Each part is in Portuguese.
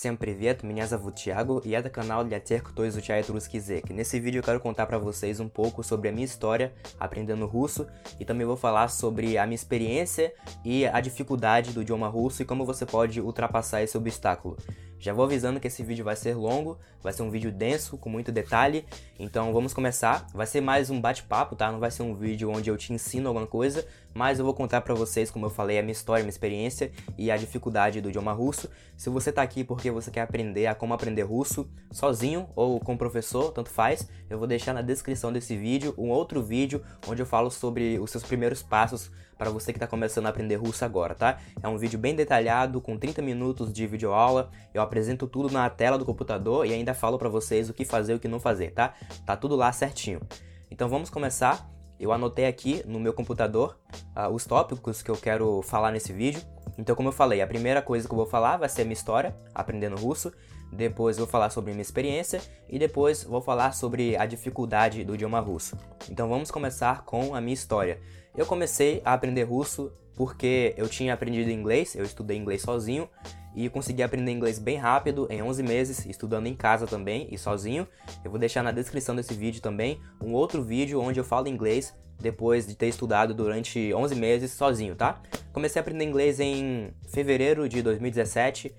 Всем привет, меня зовут Thiago e é do canal для тех, кто изучает русский язык. Nesse vídeo eu quero contar para vocês um pouco sobre a minha história aprendendo russo e também vou falar sobre a minha experiência e a dificuldade do idioma russo e como você pode ultrapassar esse obstáculo. Já vou avisando que esse vídeo vai ser longo, vai ser um vídeo denso, com muito detalhe, então vamos começar. Vai ser mais um bate-papo, tá? Não vai ser um vídeo onde eu te ensino alguma coisa, mas eu vou contar para vocês, como eu falei, a minha história, a minha experiência e a dificuldade do idioma russo. Se você tá aqui porque você quer aprender a como aprender russo sozinho ou com professor, tanto faz, eu vou deixar na descrição desse vídeo um outro vídeo onde eu falo sobre os seus primeiros passos para você que está começando a aprender russo agora, tá? É um vídeo bem detalhado, com 30 minutos de videoaula. Eu apresento tudo na tela do computador e ainda falo para vocês o que fazer e o que não fazer, tá? Tá tudo lá certinho. Então vamos começar. Eu anotei aqui no meu computador uh, os tópicos que eu quero falar nesse vídeo. Então, como eu falei, a primeira coisa que eu vou falar vai ser minha história, aprendendo russo. Depois vou falar sobre minha experiência e depois vou falar sobre a dificuldade do idioma russo. Então vamos começar com a minha história. Eu comecei a aprender russo porque eu tinha aprendido inglês, eu estudei inglês sozinho e consegui aprender inglês bem rápido, em 11 meses, estudando em casa também e sozinho. Eu vou deixar na descrição desse vídeo também um outro vídeo onde eu falo inglês depois de ter estudado durante 11 meses sozinho, tá? Comecei a aprender inglês em fevereiro de 2017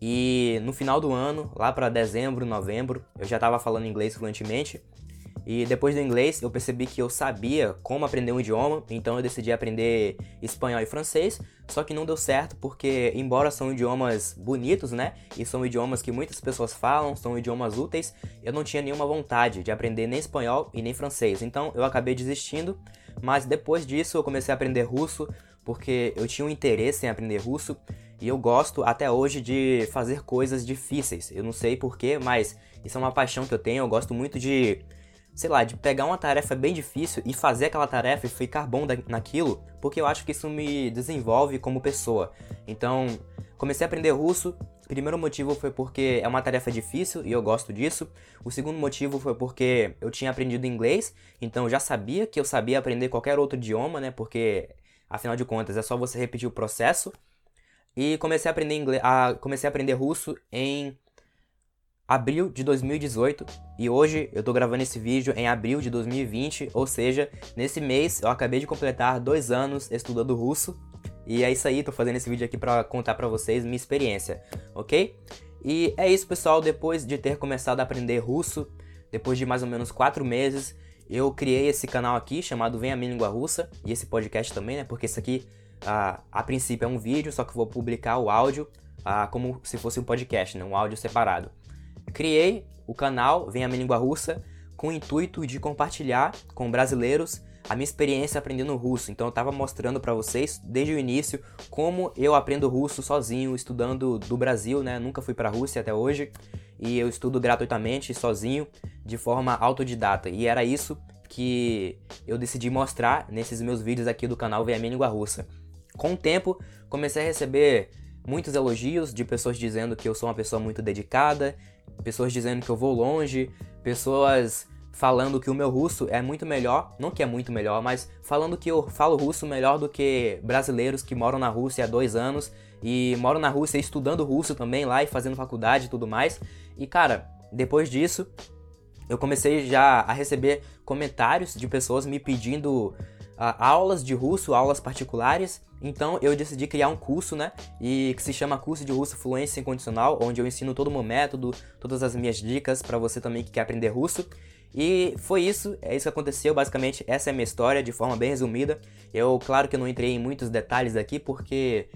e no final do ano, lá para dezembro, novembro, eu já estava falando inglês fluentemente. E depois do inglês, eu percebi que eu sabia como aprender um idioma, então eu decidi aprender espanhol e francês, só que não deu certo porque, embora são idiomas bonitos, né? E são idiomas que muitas pessoas falam, são idiomas úteis, eu não tinha nenhuma vontade de aprender nem espanhol e nem francês. Então eu acabei desistindo, mas depois disso eu comecei a aprender russo porque eu tinha um interesse em aprender russo e eu gosto até hoje de fazer coisas difíceis. Eu não sei porquê, mas isso é uma paixão que eu tenho. Eu gosto muito de sei lá, de pegar uma tarefa bem difícil e fazer aquela tarefa e ficar bom naquilo, porque eu acho que isso me desenvolve como pessoa. Então, comecei a aprender russo. Primeiro motivo foi porque é uma tarefa difícil e eu gosto disso. O segundo motivo foi porque eu tinha aprendido inglês, então eu já sabia que eu sabia aprender qualquer outro idioma, né? Porque afinal de contas é só você repetir o processo. E comecei a aprender inglês, a, comecei a aprender russo em abril de 2018 e hoje eu tô gravando esse vídeo em abril de 2020, ou seja, nesse mês eu acabei de completar dois anos estudando russo e é isso aí, tô fazendo esse vídeo aqui para contar para vocês minha experiência, ok? E é isso pessoal, depois de ter começado a aprender russo, depois de mais ou menos quatro meses, eu criei esse canal aqui chamado Vem a Minha Língua Russa e esse podcast também, né? Porque isso aqui a, a princípio é um vídeo, só que eu vou publicar o áudio a, como se fosse um podcast, né? um áudio separado. Criei o canal Vem a Minha Língua Russa com o intuito de compartilhar com brasileiros a minha experiência aprendendo russo. Então eu estava mostrando para vocês desde o início como eu aprendo russo sozinho, estudando do Brasil, né? Nunca fui para a Rússia até hoje e eu estudo gratuitamente sozinho, de forma autodidata. E era isso que eu decidi mostrar nesses meus vídeos aqui do canal Vem a Minha Língua Russa. Com o tempo, comecei a receber muitos elogios de pessoas dizendo que eu sou uma pessoa muito dedicada, pessoas dizendo que eu vou longe, pessoas falando que o meu russo é muito melhor, não que é muito melhor, mas falando que eu falo russo melhor do que brasileiros que moram na Rússia há dois anos e moram na Rússia estudando russo também lá e fazendo faculdade e tudo mais. E cara, depois disso, eu comecei já a receber comentários de pessoas me pedindo aulas de russo, aulas particulares. Então eu decidi criar um curso, né? E que se chama Curso de Russo Fluência Incondicional, onde eu ensino todo o meu método, todas as minhas dicas para você também que quer aprender russo. E foi isso, é isso que aconteceu, basicamente essa é a minha história de forma bem resumida. Eu, claro que eu não entrei em muitos detalhes aqui porque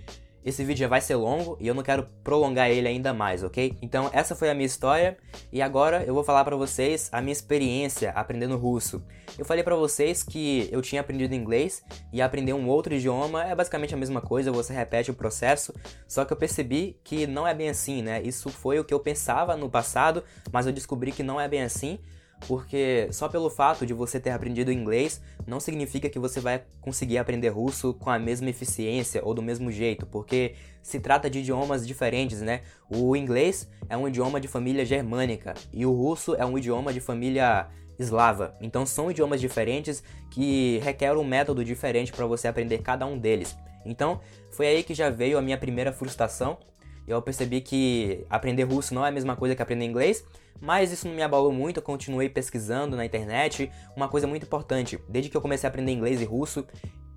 esse vídeo já vai ser longo e eu não quero prolongar ele ainda mais, ok? Então essa foi a minha história e agora eu vou falar para vocês a minha experiência aprendendo russo. Eu falei para vocês que eu tinha aprendido inglês e aprender um outro idioma é basicamente a mesma coisa, você repete o processo, só que eu percebi que não é bem assim, né? Isso foi o que eu pensava no passado, mas eu descobri que não é bem assim porque só pelo fato de você ter aprendido inglês não significa que você vai conseguir aprender russo com a mesma eficiência ou do mesmo jeito, porque se trata de idiomas diferentes, né? O inglês é um idioma de família germânica e o russo é um idioma de família eslava. Então são idiomas diferentes que requerem um método diferente para você aprender cada um deles. Então foi aí que já veio a minha primeira frustração eu percebi que aprender russo não é a mesma coisa que aprender inglês, mas isso não me abalou muito, eu continuei pesquisando na internet. Uma coisa muito importante, desde que eu comecei a aprender inglês e russo,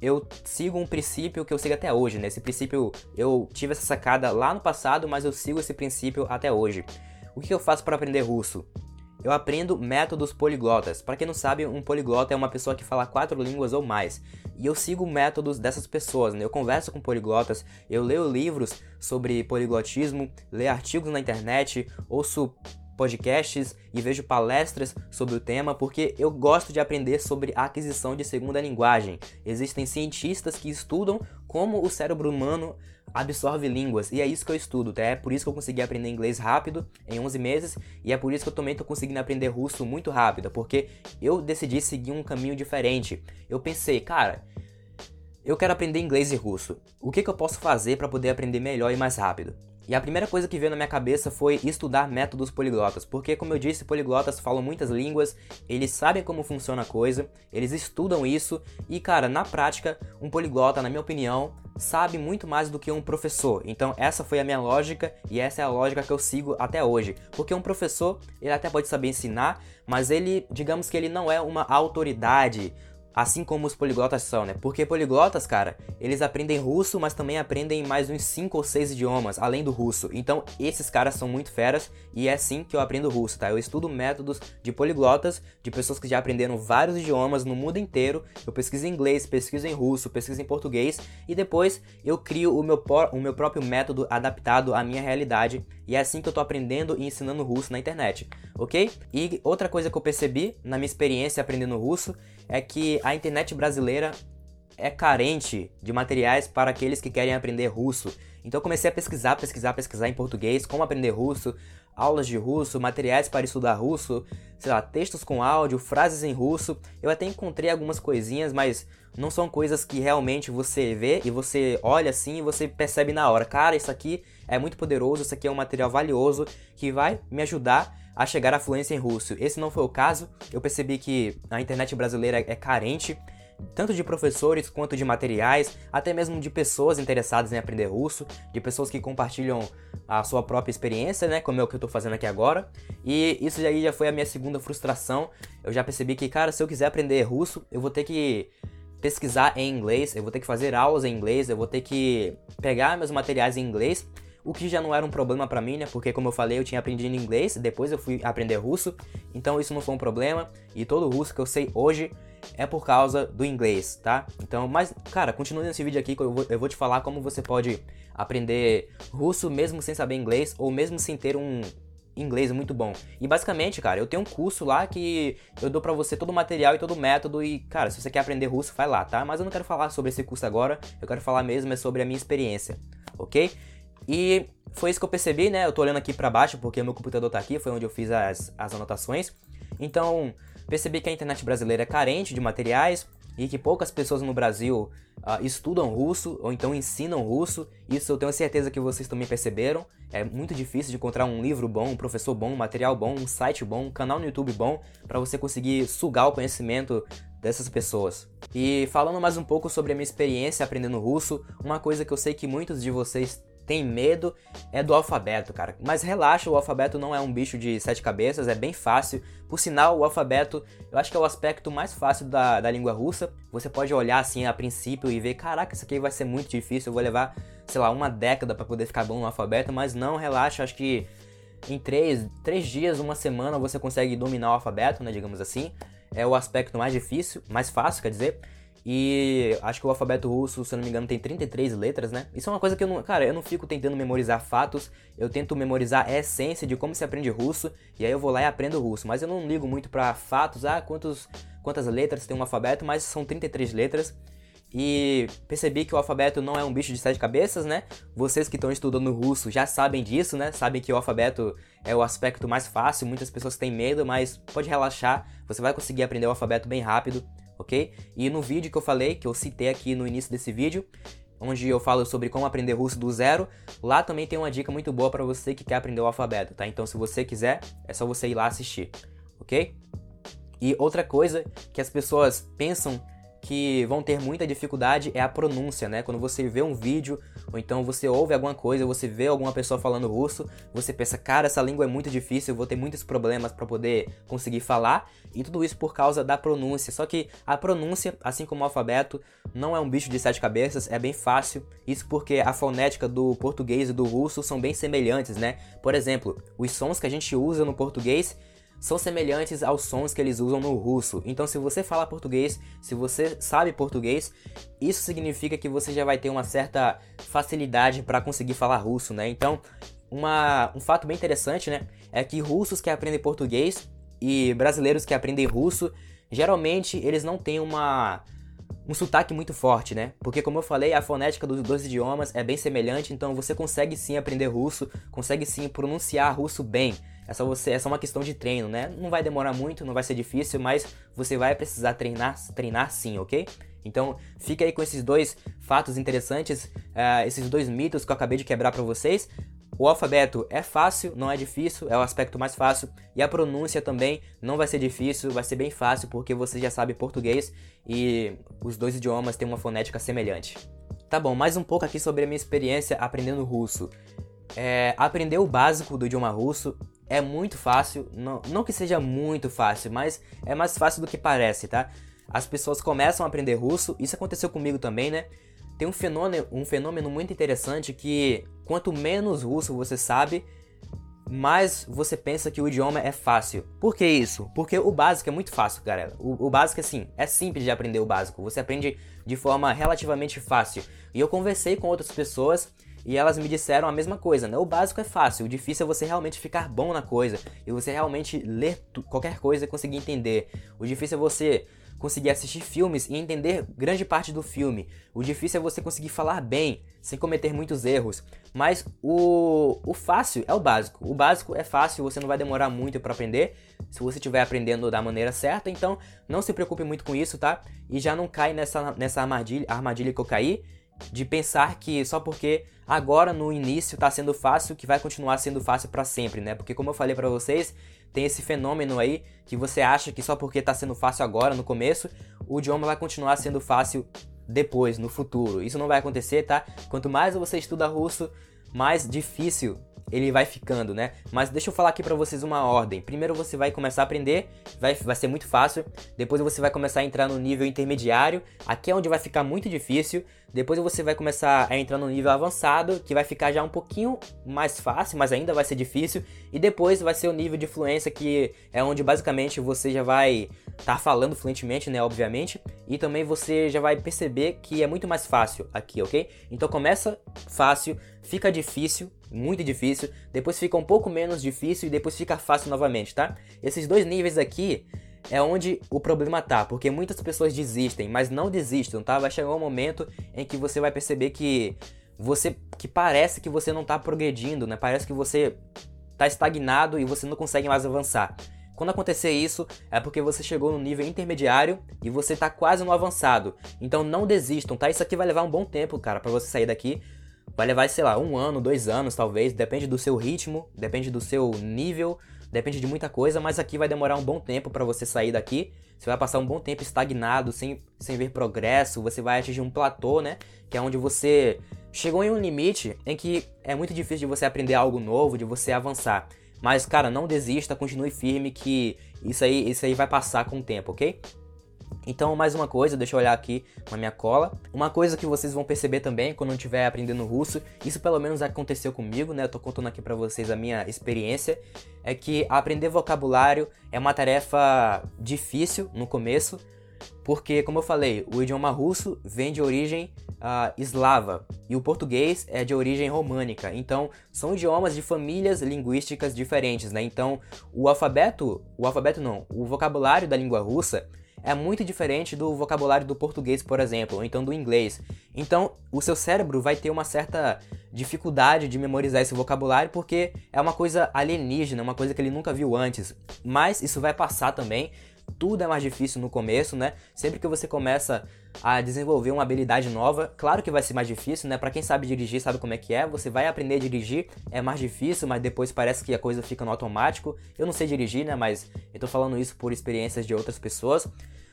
eu sigo um princípio que eu sigo até hoje, né? Esse princípio eu tive essa sacada lá no passado, mas eu sigo esse princípio até hoje. O que eu faço para aprender russo? Eu aprendo métodos poliglotas. Para quem não sabe, um poliglota é uma pessoa que fala quatro línguas ou mais. E eu sigo métodos dessas pessoas, né? Eu converso com poliglotas, eu leio livros sobre poliglotismo, leio artigos na internet, ouço podcasts e vejo palestras sobre o tema porque eu gosto de aprender sobre a aquisição de segunda linguagem. Existem cientistas que estudam como o cérebro humano absorve línguas e é isso que eu estudo, tá? É por isso que eu consegui aprender inglês rápido em 11 meses e é por isso que eu também tô conseguindo aprender russo muito rápido, porque eu decidi seguir um caminho diferente. Eu pensei, cara, eu quero aprender inglês e russo. O que, que eu posso fazer para poder aprender melhor e mais rápido? E a primeira coisa que veio na minha cabeça foi estudar métodos poliglotas, porque como eu disse, poliglotas falam muitas línguas, eles sabem como funciona a coisa, eles estudam isso e cara, na prática, um poliglota, na minha opinião, sabe muito mais do que um professor. Então essa foi a minha lógica e essa é a lógica que eu sigo até hoje. Porque um professor, ele até pode saber ensinar, mas ele, digamos que ele não é uma autoridade Assim como os poliglotas são, né? Porque poliglotas, cara, eles aprendem russo, mas também aprendem mais uns 5 ou 6 idiomas, além do russo. Então, esses caras são muito feras e é assim que eu aprendo russo, tá? Eu estudo métodos de poliglotas, de pessoas que já aprenderam vários idiomas no mundo inteiro. Eu pesquiso em inglês, pesquiso em russo, pesquiso em português e depois eu crio o meu, o meu próprio método adaptado à minha realidade. E é assim que eu tô aprendendo e ensinando russo na internet, ok? E outra coisa que eu percebi na minha experiência aprendendo russo é que a internet brasileira é carente de materiais para aqueles que querem aprender russo. Então comecei a pesquisar, pesquisar, pesquisar em português, como aprender russo, aulas de russo, materiais para estudar russo, sei lá, textos com áudio, frases em russo. Eu até encontrei algumas coisinhas, mas não são coisas que realmente você vê e você olha assim e você percebe na hora. Cara, isso aqui é muito poderoso, isso aqui é um material valioso que vai me ajudar a chegar à fluência em russo. Esse não foi o caso. Eu percebi que a internet brasileira é carente tanto de professores quanto de materiais, até mesmo de pessoas interessadas em aprender russo, de pessoas que compartilham a sua própria experiência, né, como é o que eu estou fazendo aqui agora. E isso aí já foi a minha segunda frustração. Eu já percebi que, cara, se eu quiser aprender russo, eu vou ter que pesquisar em inglês, eu vou ter que fazer aulas em inglês, eu vou ter que pegar meus materiais em inglês o que já não era um problema para mim, né? Porque como eu falei, eu tinha aprendido inglês, depois eu fui aprender russo, então isso não foi um problema. E todo o russo que eu sei hoje é por causa do inglês, tá? Então, mas cara, continue nesse vídeo aqui que eu vou, eu vou te falar como você pode aprender russo mesmo sem saber inglês ou mesmo sem ter um inglês muito bom. E basicamente, cara, eu tenho um curso lá que eu dou para você todo o material e todo o método e, cara, se você quer aprender russo, vai lá, tá? Mas eu não quero falar sobre esse curso agora, eu quero falar mesmo é sobre a minha experiência, OK? E foi isso que eu percebi, né? Eu tô olhando aqui para baixo porque meu computador tá aqui, foi onde eu fiz as, as anotações. Então, percebi que a internet brasileira é carente de materiais e que poucas pessoas no Brasil uh, estudam russo ou então ensinam russo. Isso eu tenho certeza que vocês também perceberam. É muito difícil de encontrar um livro bom, um professor bom, um material bom, um site bom, um canal no YouTube bom para você conseguir sugar o conhecimento dessas pessoas. E falando mais um pouco sobre a minha experiência aprendendo russo, uma coisa que eu sei que muitos de vocês tem medo é do alfabeto, cara. Mas relaxa, o alfabeto não é um bicho de sete cabeças, é bem fácil. Por sinal, o alfabeto eu acho que é o aspecto mais fácil da, da língua russa. Você pode olhar assim a princípio e ver, caraca, isso aqui vai ser muito difícil, eu vou levar, sei lá, uma década para poder ficar bom no alfabeto, mas não, relaxa, acho que em três, três dias, uma semana você consegue dominar o alfabeto, né, digamos assim. É o aspecto mais difícil, mais fácil, quer dizer. E acho que o alfabeto russo, se eu não me engano, tem 33 letras, né? Isso é uma coisa que eu não. Cara, eu não fico tentando memorizar fatos, eu tento memorizar a essência de como se aprende russo, e aí eu vou lá e aprendo russo. Mas eu não ligo muito para fatos, ah, quantos, quantas letras tem um alfabeto, mas são 33 letras. E percebi que o alfabeto não é um bicho de sete cabeças, né? Vocês que estão estudando russo já sabem disso, né? Sabem que o alfabeto é o aspecto mais fácil, muitas pessoas têm medo, mas pode relaxar, você vai conseguir aprender o alfabeto bem rápido ok? E no vídeo que eu falei, que eu citei aqui no início desse vídeo, onde eu falo sobre como aprender russo do zero, lá também tem uma dica muito boa para você que quer aprender o alfabeto, tá? Então se você quiser, é só você ir lá assistir, ok? E outra coisa que as pessoas pensam que vão ter muita dificuldade é a pronúncia, né? Quando você vê um vídeo ou então você ouve alguma coisa, você vê alguma pessoa falando russo, você pensa, cara, essa língua é muito difícil, eu vou ter muitos problemas para poder conseguir falar, e tudo isso por causa da pronúncia. Só que a pronúncia, assim como o alfabeto, não é um bicho de sete cabeças, é bem fácil. Isso porque a fonética do português e do russo são bem semelhantes, né? Por exemplo, os sons que a gente usa no português são semelhantes aos sons que eles usam no russo. Então, se você fala português, se você sabe português, isso significa que você já vai ter uma certa facilidade para conseguir falar russo, né? Então, uma, um fato bem interessante, né, é que russos que aprendem português e brasileiros que aprendem russo, geralmente eles não têm uma um sotaque muito forte, né? Porque como eu falei, a fonética dos dois idiomas é bem semelhante, então você consegue sim aprender russo, consegue sim pronunciar russo bem. É só você, é só uma questão de treino, né? Não vai demorar muito, não vai ser difícil, mas você vai precisar treinar, treinar sim, ok? Então, fica aí com esses dois fatos interessantes, uh, esses dois mitos que eu acabei de quebrar para vocês. O alfabeto é fácil, não é difícil, é o aspecto mais fácil. E a pronúncia também não vai ser difícil, vai ser bem fácil porque você já sabe português e os dois idiomas têm uma fonética semelhante. Tá bom, mais um pouco aqui sobre a minha experiência aprendendo russo. É, aprender o básico do idioma russo é muito fácil, não, não que seja muito fácil, mas é mais fácil do que parece, tá? As pessoas começam a aprender russo, isso aconteceu comigo também, né? Tem um fenômeno, um fenômeno muito interessante que quanto menos russo você sabe, mais você pensa que o idioma é fácil. Por que isso? Porque o básico é muito fácil, galera. O, o básico, assim, é simples de aprender o básico. Você aprende de forma relativamente fácil. E eu conversei com outras pessoas e elas me disseram a mesma coisa, né? O básico é fácil, o difícil é você realmente ficar bom na coisa e você realmente ler qualquer coisa e conseguir entender. O difícil é você conseguir assistir filmes e entender grande parte do filme. O difícil é você conseguir falar bem, sem cometer muitos erros. Mas o, o fácil é o básico. O básico é fácil, você não vai demorar muito para aprender. Se você estiver aprendendo da maneira certa, então não se preocupe muito com isso, tá? E já não cai nessa, nessa armadilha, armadilha que eu caí de pensar que só porque agora no início está sendo fácil que vai continuar sendo fácil para sempre, né? Porque como eu falei para vocês, tem esse fenômeno aí que você acha que só porque está sendo fácil agora no começo, o idioma vai continuar sendo fácil depois, no futuro. Isso não vai acontecer, tá? Quanto mais você estuda russo, mais difícil ele vai ficando, né? Mas deixa eu falar aqui para vocês uma ordem. Primeiro você vai começar a aprender, vai, vai ser muito fácil. Depois você vai começar a entrar no nível intermediário, aqui é onde vai ficar muito difícil. Depois você vai começar a entrar no nível avançado, que vai ficar já um pouquinho mais fácil, mas ainda vai ser difícil. E depois vai ser o nível de fluência, que é onde basicamente você já vai estar tá falando fluentemente, né? Obviamente. E também você já vai perceber que é muito mais fácil aqui, ok? Então começa fácil, fica difícil, muito difícil, depois fica um pouco menos difícil e depois fica fácil novamente, tá? Esses dois níveis aqui é onde o problema tá, porque muitas pessoas desistem, mas não desistam, tá? Vai chegar um momento em que você vai perceber que você que parece que você não tá progredindo, né? Parece que você tá estagnado e você não consegue mais avançar. Quando acontecer isso, é porque você chegou no nível intermediário e você tá quase no avançado. Então não desistam, tá? Isso aqui vai levar um bom tempo, cara, para você sair daqui. Vai levar, sei lá, um ano, dois anos, talvez. Depende do seu ritmo, depende do seu nível, depende de muita coisa. Mas aqui vai demorar um bom tempo para você sair daqui. Você vai passar um bom tempo estagnado, sem, sem ver progresso. Você vai atingir um platô, né? Que é onde você chegou em um limite em que é muito difícil de você aprender algo novo, de você avançar. Mas, cara, não desista, continue firme que isso aí, isso aí vai passar com o tempo, ok? Então, mais uma coisa, deixa eu olhar aqui na minha cola. Uma coisa que vocês vão perceber também quando eu estiver aprendendo russo, isso pelo menos aconteceu comigo, né? Eu tô contando aqui para vocês a minha experiência, é que aprender vocabulário é uma tarefa difícil no começo, porque, como eu falei, o idioma russo vem de origem uh, eslava e o português é de origem românica. Então, são idiomas de famílias linguísticas diferentes, né? Então, o alfabeto, o alfabeto não, o vocabulário da língua russa é muito diferente do vocabulário do português, por exemplo, ou então do inglês. Então, o seu cérebro vai ter uma certa dificuldade de memorizar esse vocabulário porque é uma coisa alienígena, uma coisa que ele nunca viu antes. Mas isso vai passar também tudo é mais difícil no começo, né? Sempre que você começa a desenvolver uma habilidade nova, claro que vai ser mais difícil, né? Para quem sabe dirigir, sabe como é que é. Você vai aprender a dirigir, é mais difícil, mas depois parece que a coisa fica no automático. Eu não sei dirigir, né? Mas eu tô falando isso por experiências de outras pessoas.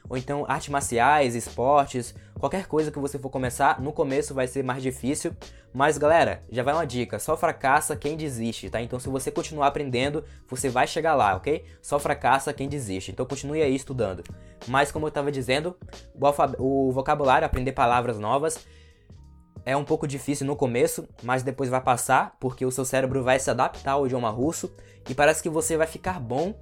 Ou então artes marciais, esportes, qualquer coisa que você for começar, no começo vai ser mais difícil. Mas galera, já vai uma dica, só fracassa quem desiste, tá? Então se você continuar aprendendo, você vai chegar lá, ok? Só fracassa quem desiste, então continue aí estudando. Mas como eu estava dizendo, o, o vocabulário, aprender palavras novas, é um pouco difícil no começo, mas depois vai passar, porque o seu cérebro vai se adaptar ao idioma russo e parece que você vai ficar bom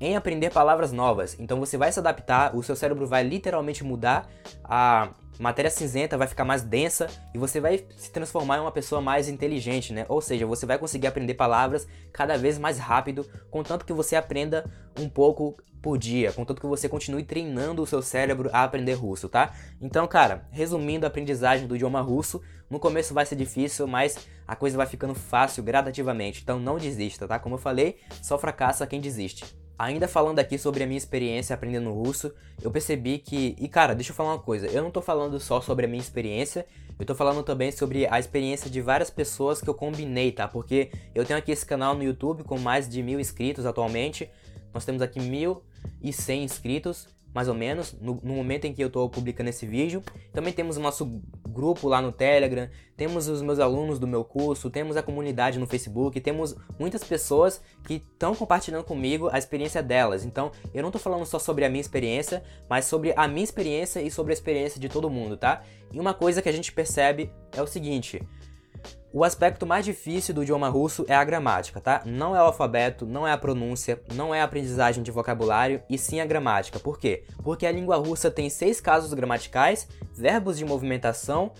em aprender palavras novas. Então você vai se adaptar, o seu cérebro vai literalmente mudar, a matéria cinzenta vai ficar mais densa e você vai se transformar em uma pessoa mais inteligente, né? Ou seja, você vai conseguir aprender palavras cada vez mais rápido, contanto que você aprenda um pouco por dia, contanto que você continue treinando o seu cérebro a aprender russo, tá? Então, cara, resumindo a aprendizagem do idioma russo, no começo vai ser difícil, mas a coisa vai ficando fácil gradativamente. Então não desista, tá? Como eu falei, só fracassa quem desiste. Ainda falando aqui sobre a minha experiência aprendendo russo, eu percebi que. E cara, deixa eu falar uma coisa: eu não tô falando só sobre a minha experiência, eu tô falando também sobre a experiência de várias pessoas que eu combinei, tá? Porque eu tenho aqui esse canal no YouTube com mais de mil inscritos atualmente, nós temos aqui mil e cem inscritos mais ou menos, no, no, momento em que eu estou publicando esse vídeo. Também temos o nosso grupo lá no Telegram, temos os meus alunos do meu curso, temos a comunidade no Facebook, temos muitas pessoas que estão compartilhando comigo a experiência delas. Então, eu não estou falando só sobre a minha experiência, mas sobre a minha experiência e sobre a experiência de todo mundo, tá? E uma coisa que a gente percebe é o seguinte: o aspecto mais difícil do idioma russo é a gramática, tá? Não é o alfabeto, não é a pronúncia, não é a aprendizagem de vocabulário, e sim a gramática. Por quê? Porque a língua russa tem seis casos gramaticais, verbos de movimentação,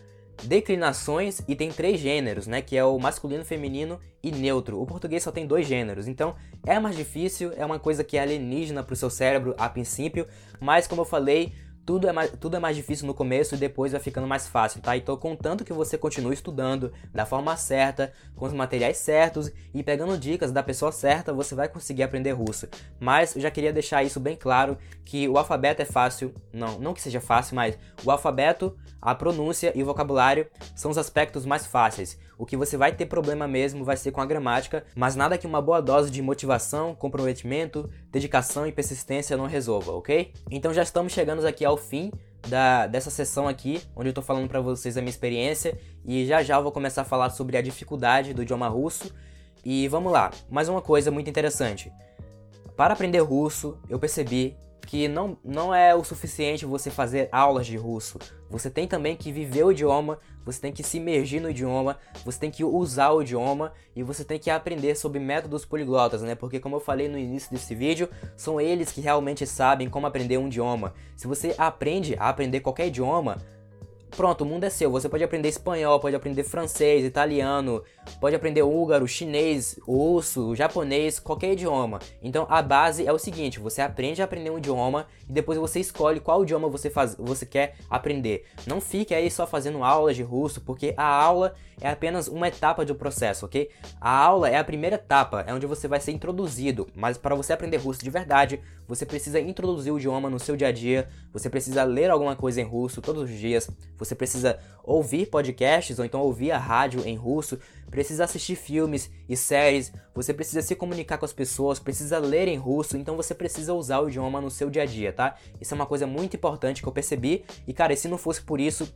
declinações e tem três gêneros, né? Que é o masculino, feminino e neutro. O português só tem dois gêneros, então é mais difícil, é uma coisa que é alienígena para o seu cérebro a princípio, mas como eu falei, tudo é, mais, tudo é mais difícil no começo e depois vai ficando mais fácil, tá? Então, contanto que você continue estudando da forma certa, com os materiais certos e pegando dicas da pessoa certa, você vai conseguir aprender russo. Mas eu já queria deixar isso bem claro que o alfabeto é fácil, não, não que seja fácil, mas o alfabeto, a pronúncia e o vocabulário são os aspectos mais fáceis. O que você vai ter problema mesmo vai ser com a gramática, mas nada que uma boa dose de motivação, comprometimento, dedicação e persistência não resolva, ok? Então já estamos chegando aqui ao fim da, dessa sessão aqui, onde eu estou falando para vocês a minha experiência e já já eu vou começar a falar sobre a dificuldade do idioma russo. E vamos lá, mais uma coisa muito interessante. Para aprender russo, eu percebi que não, não é o suficiente você fazer aulas de russo. Você tem também que viver o idioma, você tem que se imergir no idioma, você tem que usar o idioma e você tem que aprender sobre métodos poliglotas, né? Porque como eu falei no início desse vídeo, são eles que realmente sabem como aprender um idioma. Se você aprende a aprender qualquer idioma, Pronto, o mundo é seu. Você pode aprender espanhol, pode aprender francês, italiano, pode aprender húngaro, chinês, russo, japonês, qualquer idioma. Então a base é o seguinte: você aprende a aprender um idioma e depois você escolhe qual idioma você, faz, você quer aprender. Não fique aí só fazendo aulas de russo, porque a aula é apenas uma etapa do processo, ok? A aula é a primeira etapa, é onde você vai ser introduzido, mas para você aprender russo de verdade, você precisa introduzir o idioma no seu dia a dia, você precisa ler alguma coisa em russo todos os dias, você precisa ouvir podcasts ou então ouvir a rádio em russo, precisa assistir filmes e séries, você precisa se comunicar com as pessoas, precisa ler em russo, então você precisa usar o idioma no seu dia a dia, tá? Isso é uma coisa muito importante que eu percebi e cara, se não fosse por isso,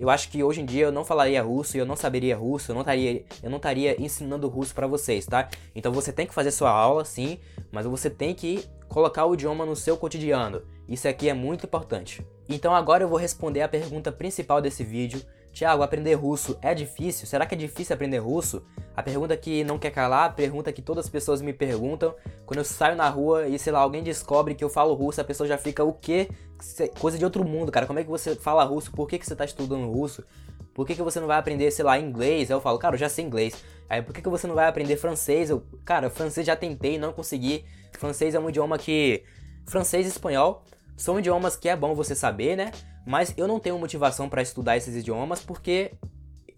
eu acho que hoje em dia eu não falaria russo eu não saberia russo, eu não estaria, eu não estaria ensinando russo para vocês, tá? Então você tem que fazer sua aula, sim, mas você tem que colocar o idioma no seu cotidiano. Isso aqui é muito importante. Então agora eu vou responder a pergunta principal desse vídeo. Tiago, aprender russo é difícil? Será que é difícil aprender russo? A pergunta que não quer calar, a pergunta que todas as pessoas me perguntam. Quando eu saio na rua e, sei lá, alguém descobre que eu falo russo, a pessoa já fica, o quê? Coisa de outro mundo, cara. Como é que você fala russo? Por que, que você tá estudando russo? Por que, que você não vai aprender, sei lá, inglês? Aí eu falo, cara, eu já sei inglês. Aí por que, que você não vai aprender francês? Eu, cara, francês já tentei, não consegui. Francês é um idioma que. Francês e espanhol são idiomas que é bom você saber, né? Mas eu não tenho motivação para estudar esses idiomas porque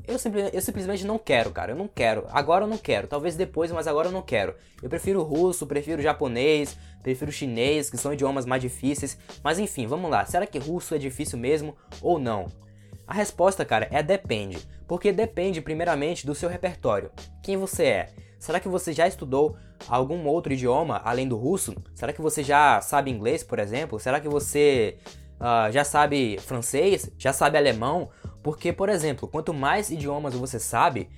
eu, eu simplesmente não quero, cara. Eu não quero. Agora eu não quero. Talvez depois, mas agora eu não quero. Eu prefiro russo, prefiro japonês, prefiro chinês, que são idiomas mais difíceis. Mas enfim, vamos lá. Será que russo é difícil mesmo ou não? A resposta, cara, é depende. Porque depende, primeiramente, do seu repertório. Quem você é? Será que você já estudou algum outro idioma além do russo? Será que você já sabe inglês, por exemplo? Será que você uh, já sabe francês, já sabe alemão, porque, por exemplo, quanto mais idiomas você sabe,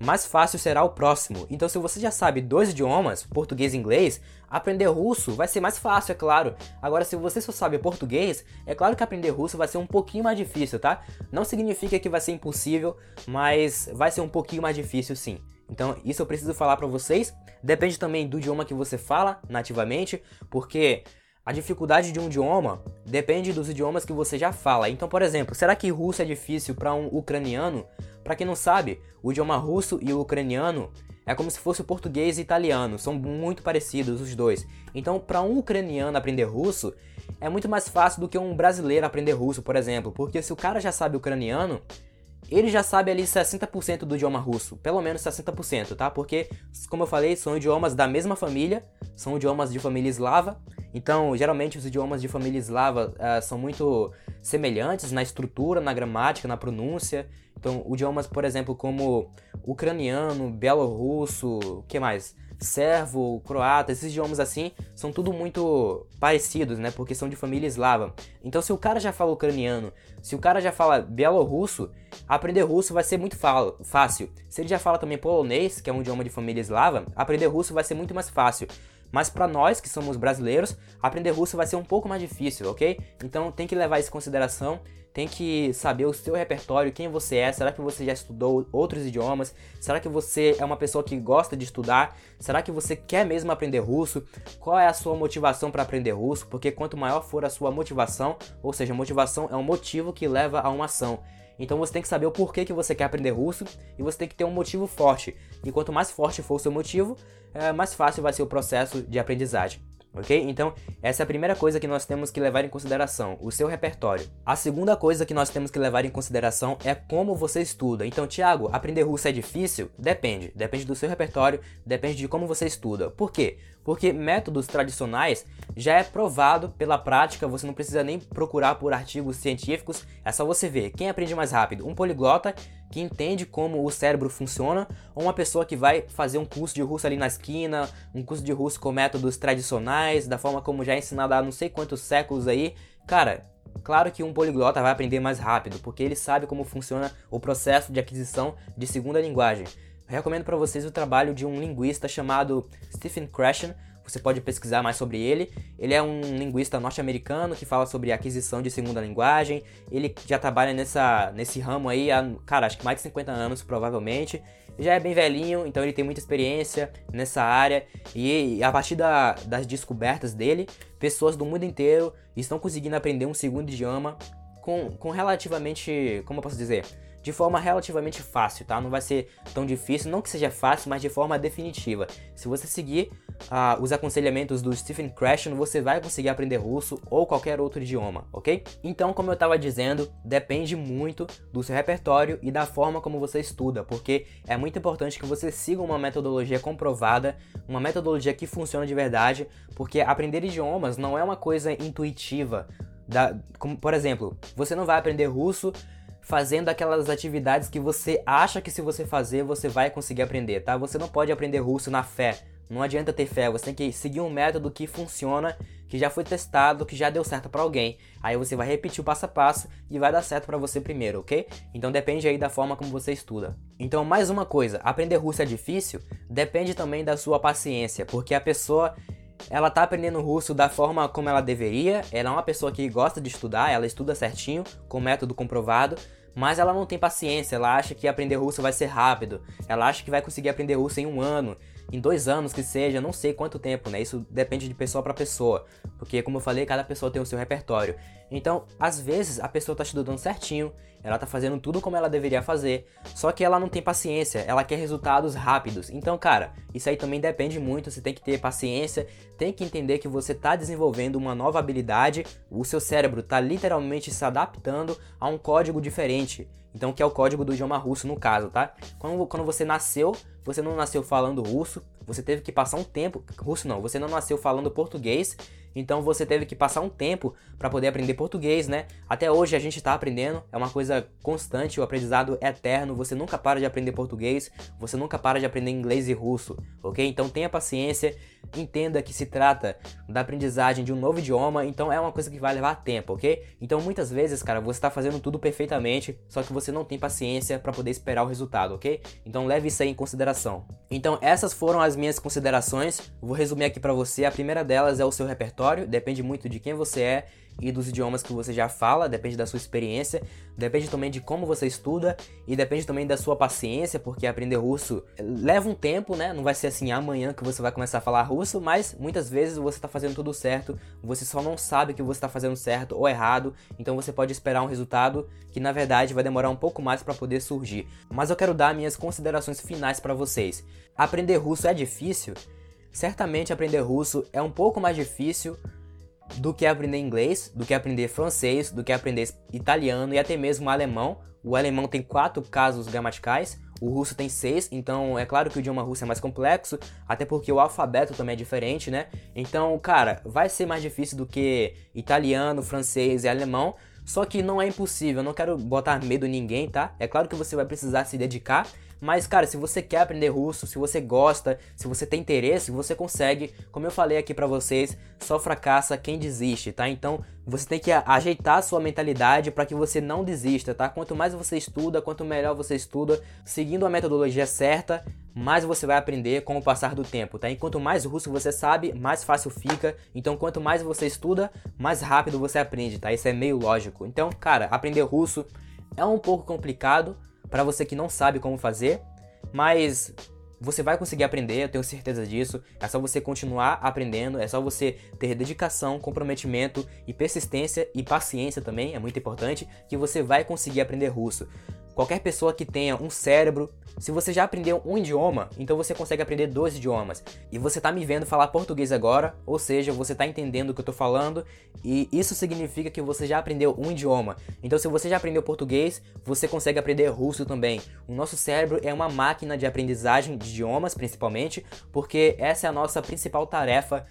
mais fácil será o próximo. Então, se você já sabe dois idiomas, português e inglês, aprender russo vai ser mais fácil, é claro. Agora, se você só sabe português, é claro que aprender russo vai ser um pouquinho mais difícil, tá? Não significa que vai ser impossível, mas vai ser um pouquinho mais difícil sim. Então, isso eu preciso falar para vocês. Depende também do idioma que você fala nativamente, porque a dificuldade de um idioma depende dos idiomas que você já fala. Então, por exemplo, será que russo é difícil para um ucraniano? Para quem não sabe, o idioma russo e o ucraniano é como se fosse o português e italiano, são muito parecidos os dois. Então, para um ucraniano aprender russo, é muito mais fácil do que um brasileiro aprender russo, por exemplo, porque se o cara já sabe ucraniano, ele já sabe ali 60% do idioma russo, pelo menos 60%, tá? Porque, como eu falei, são idiomas da mesma família, são idiomas de família eslava, então, geralmente os idiomas de família eslava uh, são muito semelhantes na estrutura, na gramática, na pronúncia. Então, idiomas, por exemplo, como ucraniano, belorrusso, que mais? Servo, croata, esses idiomas assim, são tudo muito parecidos, né? Porque são de família eslava. Então, se o cara já fala ucraniano, se o cara já fala belorrusso, aprender russo vai ser muito fácil. Se ele já fala também polonês, que é um idioma de família eslava, aprender russo vai ser muito mais fácil. Mas para nós que somos brasileiros, aprender russo vai ser um pouco mais difícil, ok? Então tem que levar isso em consideração, tem que saber o seu repertório, quem você é, será que você já estudou outros idiomas? Será que você é uma pessoa que gosta de estudar? Será que você quer mesmo aprender russo? Qual é a sua motivação para aprender russo? Porque quanto maior for a sua motivação, ou seja, motivação é um motivo que leva a uma ação. Então você tem que saber o porquê que você quer aprender russo e você tem que ter um motivo forte. E quanto mais forte for o seu motivo, é, mais fácil vai ser o processo de aprendizagem. Ok? Então, essa é a primeira coisa que nós temos que levar em consideração, o seu repertório. A segunda coisa que nós temos que levar em consideração é como você estuda. Então, Thiago, aprender russo é difícil? Depende. Depende do seu repertório, depende de como você estuda. Por quê? Porque métodos tradicionais já é provado pela prática, você não precisa nem procurar por artigos científicos, é só você ver quem aprende mais rápido, um poliglota que entende como o cérebro funciona, ou uma pessoa que vai fazer um curso de russo ali na esquina, um curso de russo com métodos tradicionais, da forma como já é ensinado há não sei quantos séculos aí. Cara, Claro que um poliglota vai aprender mais rápido, porque ele sabe como funciona o processo de aquisição de segunda linguagem. Recomendo para vocês o trabalho de um linguista chamado Stephen Krashen, você pode pesquisar mais sobre ele. Ele é um linguista norte-americano que fala sobre aquisição de segunda linguagem. Ele já trabalha nessa, nesse ramo aí há, cara, acho que mais de 50 anos, provavelmente. Já é bem velhinho, então ele tem muita experiência nessa área. E a partir da, das descobertas dele, pessoas do mundo inteiro estão conseguindo aprender um segundo idioma com, com relativamente. Como eu posso dizer? de forma relativamente fácil, tá? Não vai ser tão difícil, não que seja fácil, mas de forma definitiva. Se você seguir os aconselhamentos do Stephen Krashen, você vai conseguir aprender russo ou qualquer outro idioma, ok? Então, como eu estava dizendo, depende muito do seu repertório e da forma como você estuda, porque é muito importante que você siga uma metodologia comprovada, uma metodologia que funciona de verdade, porque aprender idiomas não é uma coisa intuitiva. Da, como, por exemplo, você não vai aprender russo fazendo aquelas atividades que você acha que se você fazer você vai conseguir aprender, tá? Você não pode aprender russo na fé. Não adianta ter fé, você tem que seguir um método que funciona, que já foi testado, que já deu certo para alguém. Aí você vai repetir o passo a passo e vai dar certo para você primeiro, ok? Então depende aí da forma como você estuda. Então, mais uma coisa, aprender russo é difícil? Depende também da sua paciência, porque a pessoa ela tá aprendendo russo da forma como ela deveria. Ela é uma pessoa que gosta de estudar, ela estuda certinho, com método comprovado, mas ela não tem paciência. Ela acha que aprender russo vai ser rápido. Ela acha que vai conseguir aprender russo em um ano em dois anos que seja, não sei quanto tempo, né? Isso depende de pessoa para pessoa, porque como eu falei, cada pessoa tem o seu repertório. Então, às vezes a pessoa tá estudando certinho, ela tá fazendo tudo como ela deveria fazer, só que ela não tem paciência, ela quer resultados rápidos. Então, cara, isso aí também depende muito, você tem que ter paciência, tem que entender que você tá desenvolvendo uma nova habilidade, o seu cérebro tá literalmente se adaptando a um código diferente. Então, que é o código do idioma russo no caso, tá? Quando, quando você nasceu, você não nasceu falando russo, você teve que passar um tempo. Russo não, você não nasceu falando português então você teve que passar um tempo para poder aprender português, né? Até hoje a gente está aprendendo, é uma coisa constante, o aprendizado é eterno, você nunca para de aprender português, você nunca para de aprender inglês e russo, ok? Então tenha paciência, entenda que se trata da aprendizagem de um novo idioma, então é uma coisa que vai levar tempo, ok? Então muitas vezes, cara, você está fazendo tudo perfeitamente, só que você não tem paciência para poder esperar o resultado, ok? Então leve isso aí em consideração. Então essas foram as minhas considerações, vou resumir aqui para você. A primeira delas é o seu repertório depende muito de quem você é e dos idiomas que você já fala, depende da sua experiência, depende também de como você estuda e depende também da sua paciência, porque aprender russo leva um tempo, né? Não vai ser assim amanhã que você vai começar a falar russo, mas muitas vezes você está fazendo tudo certo, você só não sabe que você está fazendo certo ou errado, então você pode esperar um resultado que na verdade vai demorar um pouco mais para poder surgir. Mas eu quero dar minhas considerações finais para vocês. Aprender russo é difícil? Certamente aprender russo é um pouco mais difícil do que aprender inglês, do que aprender francês, do que aprender italiano e até mesmo alemão. O alemão tem quatro casos gramaticais, o russo tem seis, então é claro que o idioma russo é mais complexo, até porque o alfabeto também é diferente, né? Então, cara, vai ser mais difícil do que italiano, francês e alemão, só que não é impossível, eu não quero botar medo em ninguém, tá? É claro que você vai precisar se dedicar, mas, cara, se você quer aprender russo, se você gosta, se você tem interesse, você consegue. Como eu falei aqui para vocês, só fracassa quem desiste, tá? Então, você tem que ajeitar a sua mentalidade para que você não desista, tá? Quanto mais você estuda, quanto melhor você estuda, seguindo a metodologia certa, mais você vai aprender com o passar do tempo, tá? Enquanto mais russo você sabe, mais fácil fica. Então, quanto mais você estuda, mais rápido você aprende, tá? Isso é meio lógico. Então, cara, aprender russo é um pouco complicado, para você que não sabe como fazer, mas você vai conseguir aprender, eu tenho certeza disso. É só você continuar aprendendo, é só você ter dedicação, comprometimento e persistência e paciência também, é muito importante, que você vai conseguir aprender russo. Qualquer pessoa que tenha um cérebro, se você já aprendeu um idioma, então você consegue aprender dois idiomas. E você tá me vendo falar português agora, ou seja, você tá entendendo o que eu tô falando, e isso significa que você já aprendeu um idioma. Então, se você já aprendeu português, você consegue aprender russo também. O nosso cérebro é uma máquina de aprendizagem de idiomas, principalmente, porque essa é a nossa principal tarefa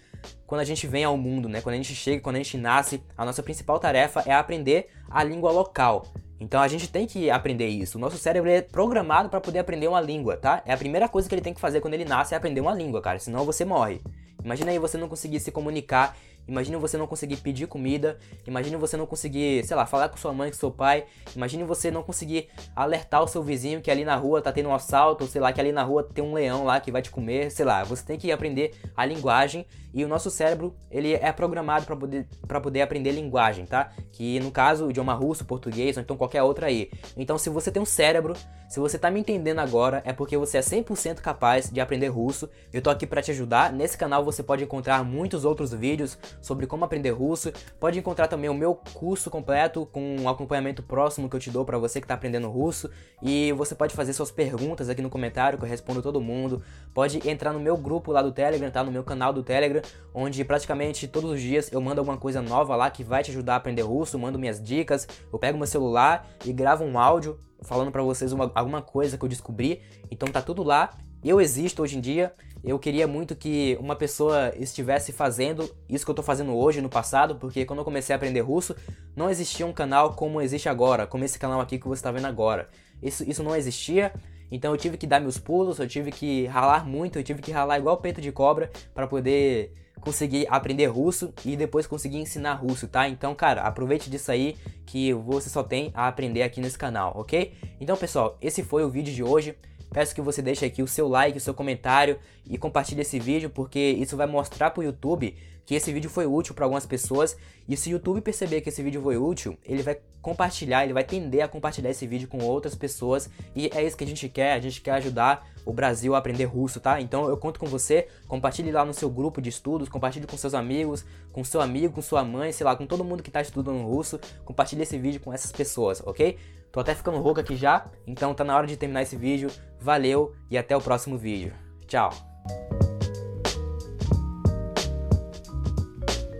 quando a gente vem ao mundo, né? Quando a gente chega, quando a gente nasce, a nossa principal tarefa é aprender a língua local. Então a gente tem que aprender isso. O nosso cérebro é programado para poder aprender uma língua, tá? É a primeira coisa que ele tem que fazer quando ele nasce é aprender uma língua, cara. Senão você morre. Imagina aí você não conseguir se comunicar Imagine você não conseguir pedir comida, imagine você não conseguir, sei lá, falar com sua mãe, com seu pai, imagine você não conseguir alertar o seu vizinho que ali na rua tá tendo um assalto, ou sei lá, que ali na rua tem um leão lá que vai te comer, sei lá, você tem que aprender a linguagem e o nosso cérebro, ele é programado para poder, pra poder aprender linguagem, tá? Que no caso, idioma russo, português ou então qualquer outra aí. Então, se você tem um cérebro, se você tá me entendendo agora, é porque você é 100% capaz de aprender russo. Eu tô aqui para te ajudar. Nesse canal você pode encontrar muitos outros vídeos sobre como aprender russo. Pode encontrar também o meu curso completo com um acompanhamento próximo que eu te dou para você que está aprendendo russo. E você pode fazer suas perguntas aqui no comentário que eu respondo todo mundo. Pode entrar no meu grupo lá do Telegram, tá? No meu canal do Telegram, onde praticamente todos os dias eu mando alguma coisa nova lá que vai te ajudar a aprender russo, mando minhas dicas, eu pego meu celular e gravo um áudio falando para vocês uma, alguma coisa que eu descobri. Então tá tudo lá. Eu existo hoje em dia eu queria muito que uma pessoa estivesse fazendo isso que eu tô fazendo hoje no passado, porque quando eu comecei a aprender russo, não existia um canal como existe agora, como esse canal aqui que você está vendo agora. Isso, isso não existia, então eu tive que dar meus pulos, eu tive que ralar muito, eu tive que ralar igual peito de cobra para poder conseguir aprender russo e depois conseguir ensinar russo, tá? Então, cara, aproveite disso aí que você só tem a aprender aqui nesse canal, ok? Então, pessoal, esse foi o vídeo de hoje. Peço que você deixe aqui o seu like, o seu comentário e compartilhe esse vídeo, porque isso vai mostrar para o YouTube que esse vídeo foi útil para algumas pessoas. E se o YouTube perceber que esse vídeo foi útil, ele vai compartilhar, ele vai tender a compartilhar esse vídeo com outras pessoas. E é isso que a gente quer, a gente quer ajudar o Brasil a aprender russo, tá? Então eu conto com você, compartilhe lá no seu grupo de estudos, compartilhe com seus amigos, com seu amigo, com sua mãe, sei lá, com todo mundo que está estudando russo, compartilhe esse vídeo com essas pessoas, ok? Tô até ficando rouco aqui já, então tá na hora de terminar esse vídeo. Valeu e até o próximo vídeo. Tchau!